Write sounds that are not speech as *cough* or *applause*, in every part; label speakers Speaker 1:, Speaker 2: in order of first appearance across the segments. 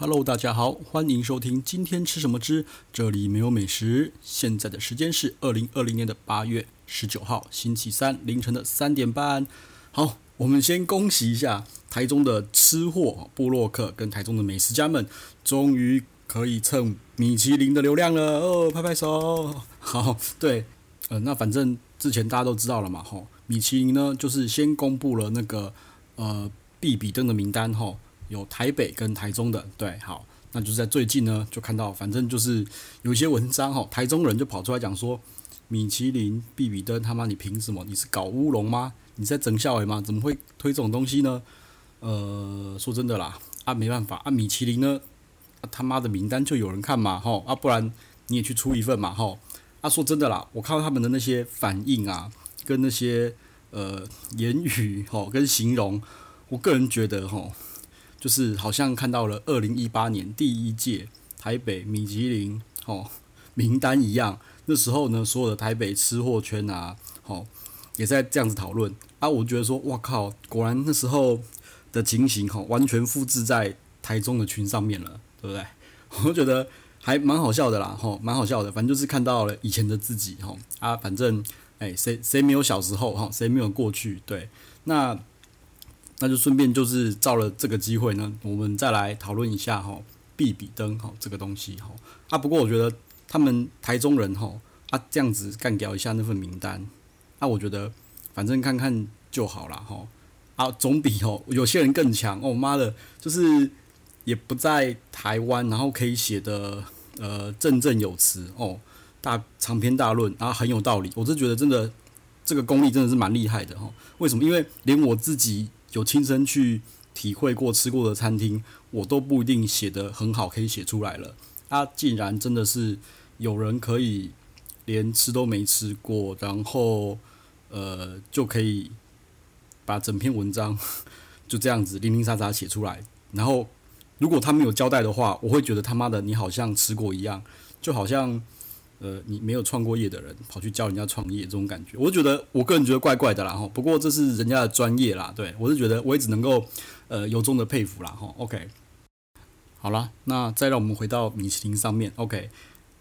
Speaker 1: Hello，大家好，欢迎收听今天吃什么之这里没有美食。现在的时间是二零二零年的八月十九号星期三凌晨的三点半。好，我们先恭喜一下台中的吃货布洛克跟台中的美食家们，终于可以蹭米其林的流量了哦，拍拍手。好，对，呃，那反正之前大家都知道了嘛，吼，米其林呢就是先公布了那个呃必比登的名单，吼。有台北跟台中的，对，好，那就是在最近呢，就看到，反正就是有一些文章哈，台中人就跑出来讲说，米其林必比登他妈你凭什么？你是搞乌龙吗？你在整校委吗？怎么会推这种东西呢？呃，说真的啦，啊，没办法，啊，米其林呢，他妈的名单就有人看嘛，吼，啊，不然你也去出一份嘛，吼，啊，说真的啦，我看到他们的那些反应啊，跟那些呃言语吼跟形容，我个人觉得吼。就是好像看到了二零一八年第一届台北米其林哦名单一样，那时候呢，所有的台北吃货圈啊，哦也在这样子讨论啊。我觉得说，哇靠，果然那时候的情形哈，完全复制在台中的群上面了，对不对？*laughs* 我觉得还蛮好笑的啦，吼，蛮好笑的。反正就是看到了以前的自己，吼啊，反正哎，谁谁没有小时候哈，谁没有过去？对，那。那就顺便就是照了这个机会呢，我们再来讨论一下哈，必比登哈这个东西哈啊。不过我觉得他们台中人哈啊这样子干掉一下那份名单，那、我觉得反正看看就好了哈啊，总比哦有些人更强哦妈的，就是也不在台湾，然后可以写的呃振振有词哦，大长篇大论，然后很有道理。我是觉得真的这个功力真的是蛮厉害的哈。为什么？因为连我自己。有亲身去体会过吃过的餐厅，我都不一定写得很好，可以写出来了。啊，竟然真的是有人可以连吃都没吃过，然后呃就可以把整篇文章 *laughs* 就这样子零零散散写出来。然后如果他没有交代的话，我会觉得他妈的你好像吃过一样，就好像。呃，你没有创过业的人跑去教人家创业，这种感觉，我觉得我个人觉得怪怪的啦哈。不过这是人家的专业啦，对，我是觉得我也只能够呃由衷的佩服啦哈。OK，好啦，那再让我们回到米其林上面。OK，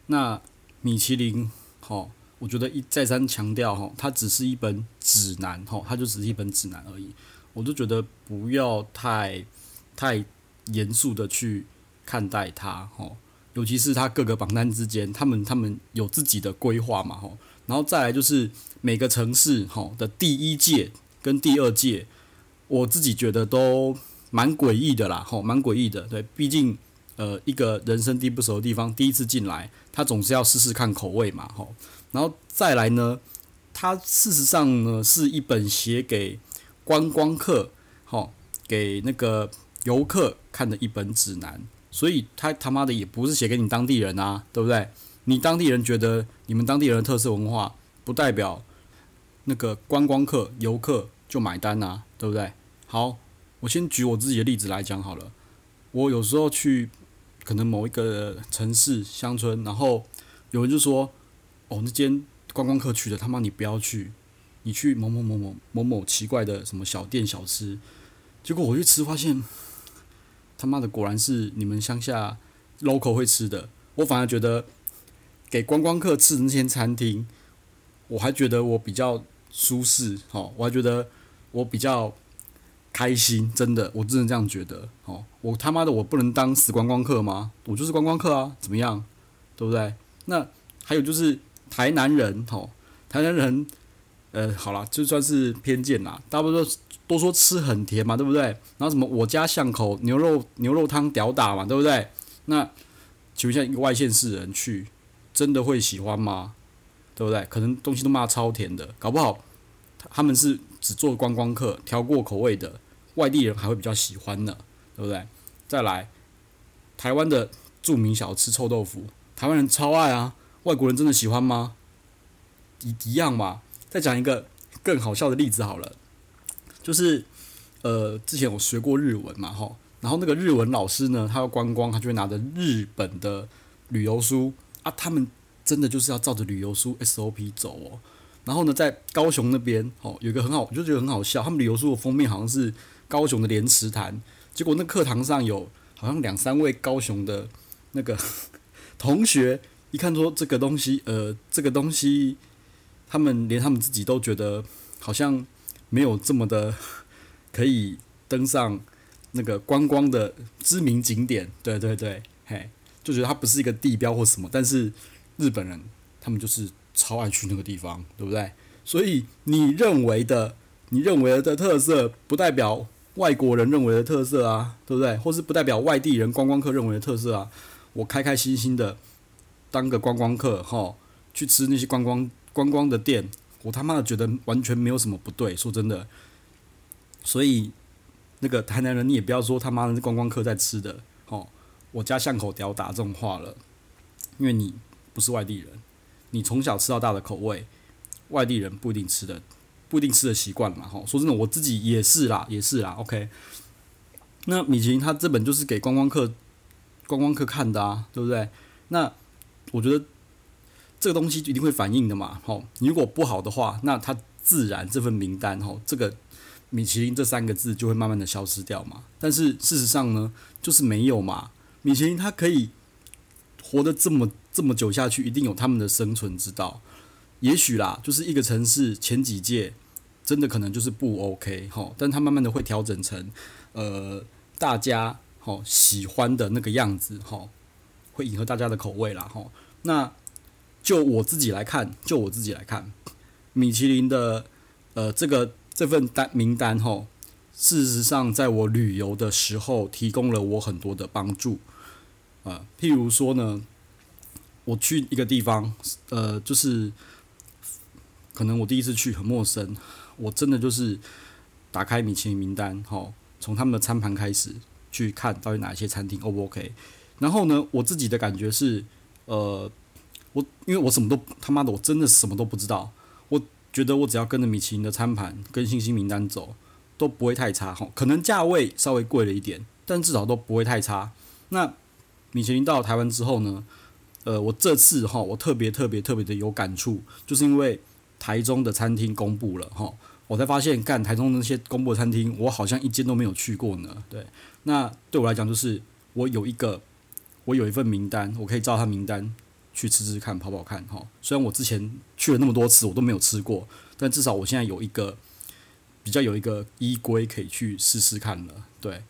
Speaker 1: 那米其林哈，我觉得一再三强调哈，它只是一本指南哈，它就只是一本指南而已。我就觉得不要太太严肃的去看待它哈。尤其是他各个榜单之间，他们他们有自己的规划嘛吼，然后再来就是每个城市吼的第一届跟第二届，我自己觉得都蛮诡异的啦吼，蛮诡异的。对，毕竟呃一个人生地不熟的地方，第一次进来，他总是要试试看口味嘛吼。然后再来呢，它事实上呢是一本写给观光客吼，给那个游客看的一本指南。所以他他妈的也不是写给你当地人啊，对不对？你当地人觉得你们当地人的特色文化，不代表那个观光客、游客就买单啊，对不对？好，我先举我自己的例子来讲好了。我有时候去可能某一个城市乡村，然后有人就说：“哦，那间观光客去的，他妈你不要去，你去某某某某某某奇怪的什么小店小吃。”结果我去吃，发现。他妈的，果然是你们乡下 local 会吃的。我反而觉得给观光客吃的那些餐厅，我还觉得我比较舒适，哦，我还觉得我比较开心。真的，我真的这样觉得。哦，我他妈的，我不能当死观光客吗？我就是观光客啊，怎么样？对不对？那还有就是台南人，吼，台南人，呃，好啦，就算是偏见啦，大部分都。都说吃很甜嘛，对不对？然后什么我家巷口牛肉牛肉汤屌打嘛，对不对？那请问一下，一个外县市人去，真的会喜欢吗？对不对？可能东西都骂超甜的，搞不好他们是只做观光客，调过口味的，外地人还会比较喜欢呢，对不对？再来，台湾的著名小吃臭豆腐，台湾人超爱啊，外国人真的喜欢吗？一一样嘛。再讲一个更好笑的例子好了。就是，呃，之前我学过日文嘛，吼，然后那个日文老师呢，他要观光，他就会拿着日本的旅游书啊，他们真的就是要照着旅游书 SOP 走哦。然后呢，在高雄那边，哦，有一个很好，我就觉得很好笑，他们旅游书的封面好像是高雄的莲池潭，结果那课堂上有好像两三位高雄的那个 *laughs* 同学，一看说这个东西，呃，这个东西，他们连他们自己都觉得好像没有这么的 *laughs* 可以登上那个观光的知名景点，对对对，嘿，就觉得它不是一个地标或什么，但是日本人他们就是超爱去那个地方，对不对？所以你认为的，你认为的特色，不代表外国人认为的特色啊，对不对？或是不代表外地人观光客认为的特色啊。我开开心心的当个观光客，哈，去吃那些观光观光的店，我他妈的觉得完全没有什么不对。说真的，所以那个台南人，你也不要说他妈的是观光客在吃的，哦，我家巷口屌打这种话了，因为你不是外地人，你从小吃到大的口味。外地人不一定吃的，不一定吃的习惯嘛，吼。说真的，我自己也是啦，也是啦。OK，那米其林它这本就是给观光客、观光客看的啊，对不对？那我觉得这个东西一定会反映的嘛，哈。你如果不好的话，那它自然这份名单，哈，这个米其林这三个字就会慢慢的消失掉嘛。但是事实上呢，就是没有嘛。米其林它可以活得这么这么久下去，一定有他们的生存之道。也许啦，就是一个城市前几届真的可能就是不 OK 哈，但它慢慢的会调整成呃大家哈喜欢的那个样子哈，会迎合大家的口味啦哈。那就我自己来看，就我自己来看，米其林的呃这个这份单名单吼，事实上在我旅游的时候提供了我很多的帮助啊，譬如说呢，我去一个地方呃就是。可能我第一次去很陌生，我真的就是打开米其林名单，吼，从他们的餐盘开始去看到底哪一些餐厅 O 不 OK。然后呢，我自己的感觉是，呃，我因为我什么都他妈的，我真的什么都不知道。我觉得我只要跟着米其林的餐盘跟星星名单走，都不会太差，吼，可能价位稍微贵了一点，但至少都不会太差。那米其林到了台湾之后呢，呃，我这次哈，我特别特别特别的有感触，就是因为。台中的餐厅公布了哈，我才发现干台中那些公布的餐厅，我好像一间都没有去过呢。对，那对我来讲就是我有一个，我有一份名单，我可以照他名单去吃吃看，跑跑看哈。虽然我之前去了那么多次，我都没有吃过，但至少我现在有一个比较有一个依归可以去试试看了。对，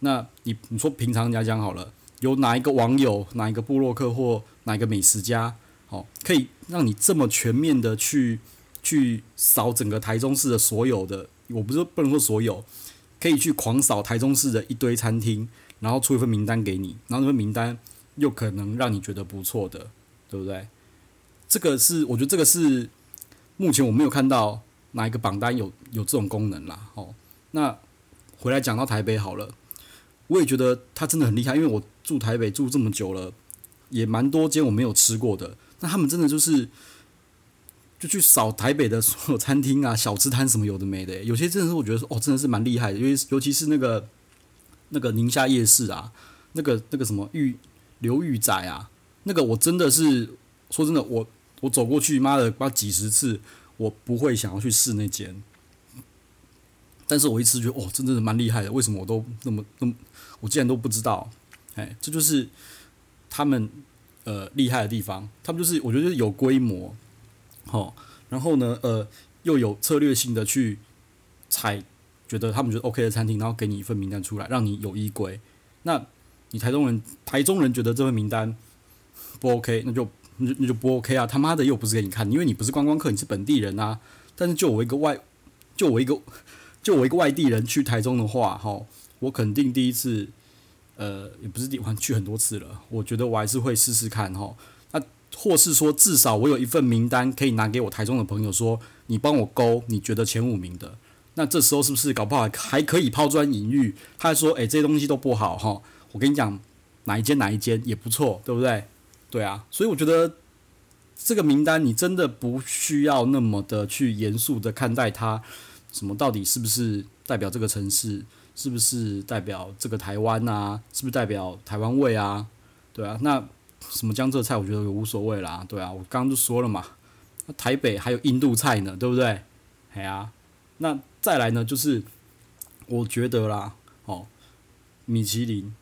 Speaker 1: 那你你说平常人家讲好了，有哪一个网友、哪一个部落客或哪一个美食家？哦，可以让你这么全面的去去扫整个台中市的所有的，我不是不能说所有，可以去狂扫台中市的一堆餐厅，然后出一份名单给你，然后那份名单又可能让你觉得不错的，对不对？这个是我觉得这个是目前我没有看到哪一个榜单有有这种功能啦。哦，那回来讲到台北好了，我也觉得他真的很厉害，因为我住台北住这么久了，也蛮多间我没有吃过的。那他们真的就是，就去扫台北的所有餐厅啊、*laughs* 小吃摊什么有的没的，有些真的是我觉得哦，真的是蛮厉害的，因为尤其是那个那个宁夏夜市啊，那个那个什么玉刘玉仔啊，那个我真的是说真的，我我走过去妈的，不知道几十次，我不会想要去试那间，但是我一吃觉得哦，真正的蛮厉害的，为什么我都那么那么，我竟然都不知道，哎，这就是他们。呃，厉害的地方，他们就是我觉得就是有规模，好，然后呢，呃，又有策略性的去采，觉得他们觉得 OK 的餐厅，然后给你一份名单出来，让你有依归。那你台中人，台中人觉得这份名单不 OK，那就那就那就不 OK 啊！他妈的又不是给你看，因为你不是观光客，你是本地人啊。但是就我一个外，就我一个，就我一个外地人去台中的话，哈，我肯定第一次。呃，也不是地方去很多次了，我觉得我还是会试试看哈。那或是说，至少我有一份名单可以拿给我台中的朋友说，你帮我勾，你觉得前五名的，那这时候是不是搞不好还可以抛砖引玉？他说，诶，这些东西都不好哈。我跟你讲，哪一间哪一间也不错，对不对？对啊，所以我觉得这个名单你真的不需要那么的去严肃的看待它，什么到底是不是代表这个城市？是不是代表这个台湾啊？是不是代表台湾味啊？对啊，那什么江浙菜，我觉得也无所谓啦。对啊，我刚刚就说了嘛，台北还有印度菜呢，对不对？哎呀，那再来呢，就是我觉得啦，哦，米其林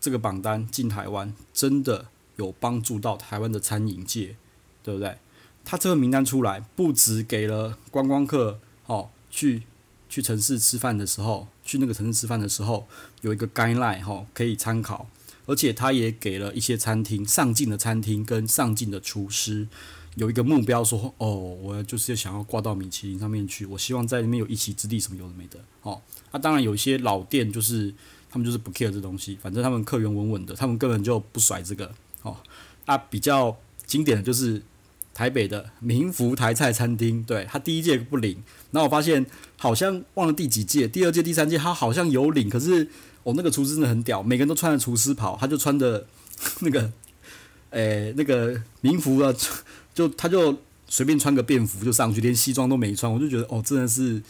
Speaker 1: 这个榜单进台湾，真的有帮助到台湾的餐饮界，对不对？他这个名单出来，不只给了观光客哦，去去城市吃饭的时候，去那个城市吃饭的时候有一个 guideline 哈，可以参考，而且他也给了一些餐厅上进的餐厅跟上进的厨师有一个目标说，哦，我就是想要挂到米其林上面去，我希望在里面有一席之地，什么有的没的哦。那、当然有一些老店就是他们就是不 care 这东西，反正他们客源稳稳的，他们根本就不甩这个哦。啊，比较经典的就是。台北的民福台菜餐厅，对，他第一届不领，然后我发现好像忘了第几届，第二届、第三届他好像有领，可是我、哦、那个厨师真的很屌，每个人都穿着厨师袍，他就穿着 *laughs* 那个，诶、那个民福啊，就他就随便穿个便服就上去，连西装都没穿，我就觉得哦，真的是，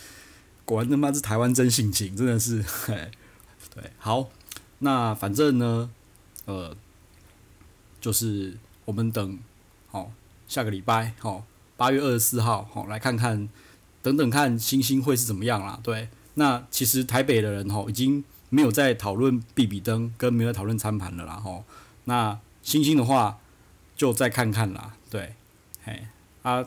Speaker 1: 果然他妈是台湾真性情，真的是，*laughs* 对，好，那反正呢，呃，就是我们等，好。下个礼拜，好，八月二十四号，好，来看看，等等看星星会是怎么样啦。对，那其实台北的人吼已经没有在讨论比比登，跟没有讨论餐盘了啦。吼，那星星的话就再看看啦。对，嘿，啊，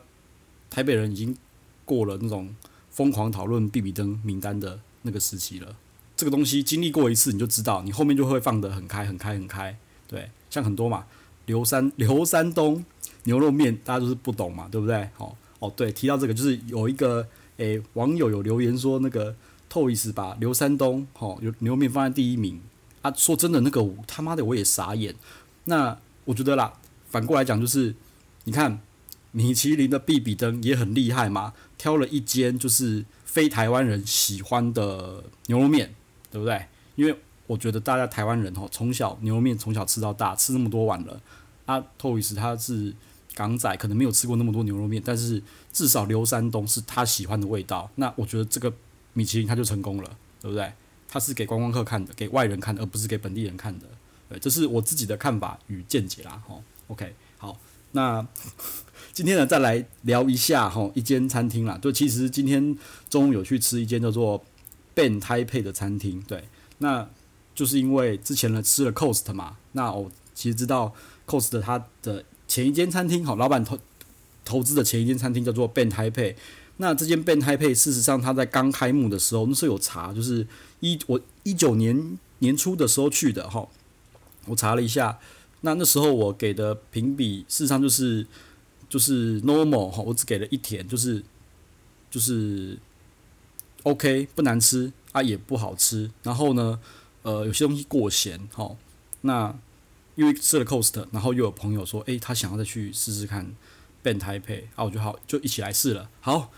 Speaker 1: 台北人已经过了那种疯狂讨论比比登名单的那个时期了。这个东西经历过一次，你就知道，你后面就会放得很开，很开，很开。对，像很多嘛，刘山刘山东。牛肉面大家都是不懂嘛，对不对？哦哦，对，提到这个就是有一个诶、网友有留言说那个 Toys 把刘山东哦有牛肉面放在第一名啊，说真的那个他妈的我也傻眼。那我觉得啦，反过来讲就是，你看米其林的必比登也很厉害嘛，挑了一间就是非台湾人喜欢的牛肉面，对不对？因为我觉得大家台湾人哦从小牛肉面从小吃到大，吃那么多碗了啊，Toys 他是。港仔可能没有吃过那么多牛肉面，但是至少刘山东是他喜欢的味道。那我觉得这个米其林他就成功了，对不对？他是给观光客看的，给外人看的，而不是给本地人看的。对，这是我自己的看法与见解啦。吼，OK，好，那今天呢，再来聊一下吼一间餐厅啦。就其实今天中午有去吃一间叫做 Ben 台配的餐厅，对，那就是因为之前呢吃了 Cost 嘛，那我其实知道 Cost 它的。前一间餐厅，好，老板投投资的前一间餐厅叫做 Ben Taipei。那这间 Ben Taipei，事实上他在刚开幕的时候，那时候有查，就是一我一九年年初的时候去的哈。我查了一下，那那时候我给的评比，事实上就是就是 normal 哈，我只给了一甜，就是就是 OK，不难吃啊，也不好吃。然后呢，呃，有些东西过咸哈。那因为吃了 Cost，然后又有朋友说，诶、他想要再去试试看 Ben Taipei 啊，我就好就一起来试了。好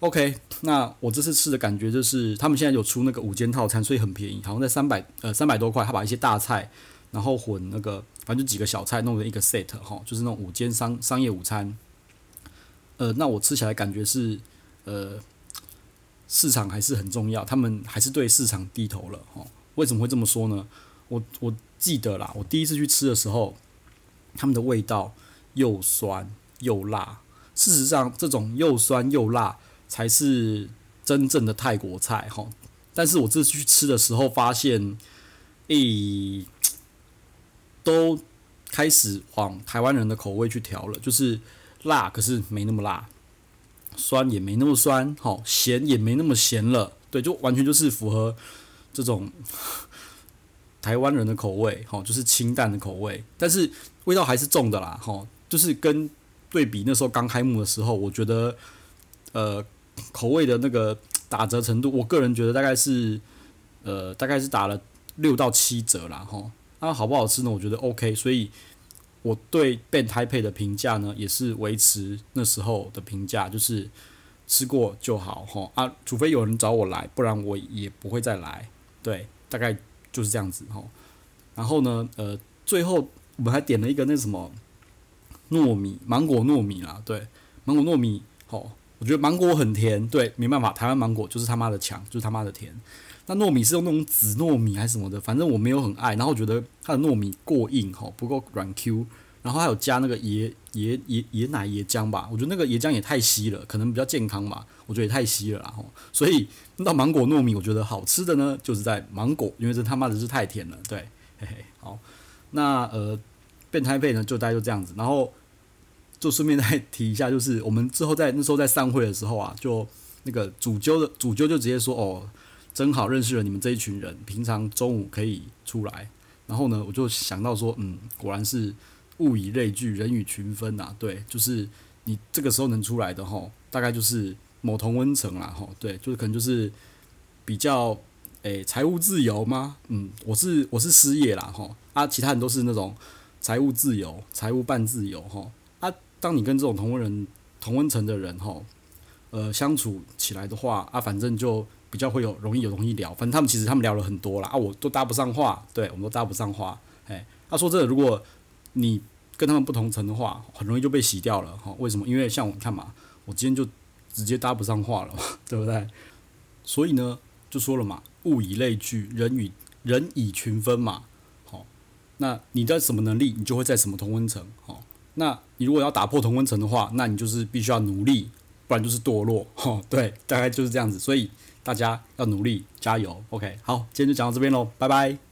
Speaker 1: ，OK，那我这次吃的感觉就是，他们现在有出那个五间套餐，所以很便宜，好像在三百呃三百多块，他把一些大菜，然后混那个反正就几个小菜弄成一个 set 哈，就是那种五间商商业午餐。呃，那我吃起来感觉是，呃，市场还是很重要，他们还是对市场低头了哈。为什么会这么说呢？我我。记得啦，我第一次去吃的时候，他们的味道又酸又辣。事实上，这种又酸又辣才是真正的泰国菜哈。但是我这次去吃的时候，发现，诶，都开始往台湾人的口味去调了，就是辣，可是没那么辣，酸也没那么酸，好，咸也没那么咸了。对，就完全就是符合这种。*laughs* 台湾人的口味，吼，就是清淡的口味，但是味道还是重的啦，吼，就是跟对比那时候刚开幕的时候，我觉得，呃，口味的那个打折程度，我个人觉得大概是，呃，大概是打了六到七折啦，吼，那好不好吃呢？我觉得 OK，所以我对 Ben t a i p e 的评价呢，也是维持那时候的评价，就是吃过就好，吼啊，除非有人找我来，不然我也不会再来，对，大概。就是这样子哈，然后呢，呃，最后我们还点了一个那什么糯米芒果糯米啦，对，芒果糯米，好，我觉得芒果很甜，对，没办法，台湾芒果就是他妈的强，就是他妈的甜。那糯米是用那种紫糯米还是什么的，反正我没有很爱，然后觉得它的糯米过硬哈，不够软 Q，然后还有加那个椰椰椰椰奶椰浆吧，我觉得那个椰浆也太稀了，可能比较健康吧，我觉得也太稀了啦，所以。那芒果糯米，我觉得好吃的呢，就是在芒果，因为这他妈的是太甜了，对，嘿嘿，好，那呃，变态费呢，就大概就这样子，然后就顺便再提一下，就是我们之后在那时候在散会的时候啊，就那个主揪的主揪就直接说哦，真好认识了你们这一群人，平常中午可以出来。然后呢，我就想到说，嗯，果然是物以类聚，人以群分呐、对，就是你这个时候能出来的吼，大概就是某同温层啦吼。对，就是可能就是比较诶财务自由吗？嗯，我是我是失业啦吼，啊，其他人都是那种财务自由、财务半自由吼。啊，当你跟这种同温人、同温层的人吼，呃，相处起来的话，啊，反正就。比较会有容易有容易聊，反正他们其实他们聊了很多啦，啊，我都搭不上话，对，我们都搭不上话，哎，他说这个，如果你跟他们不同层的话，很容易就被洗掉了哈。为什么？因为像我看嘛，我今天就直接搭不上话了，*laughs* 对不对？所以呢，就说了嘛，物以类聚，人与人以群分嘛，好，那你的什么能力，你就会在什么同温层，好，那你如果要打破同温层的话，那你就是必须要努力，不然就是堕落，哈，对，大概就是这样子，所以。大家要努力加油，OK，好，今天就讲到这边喽，拜拜。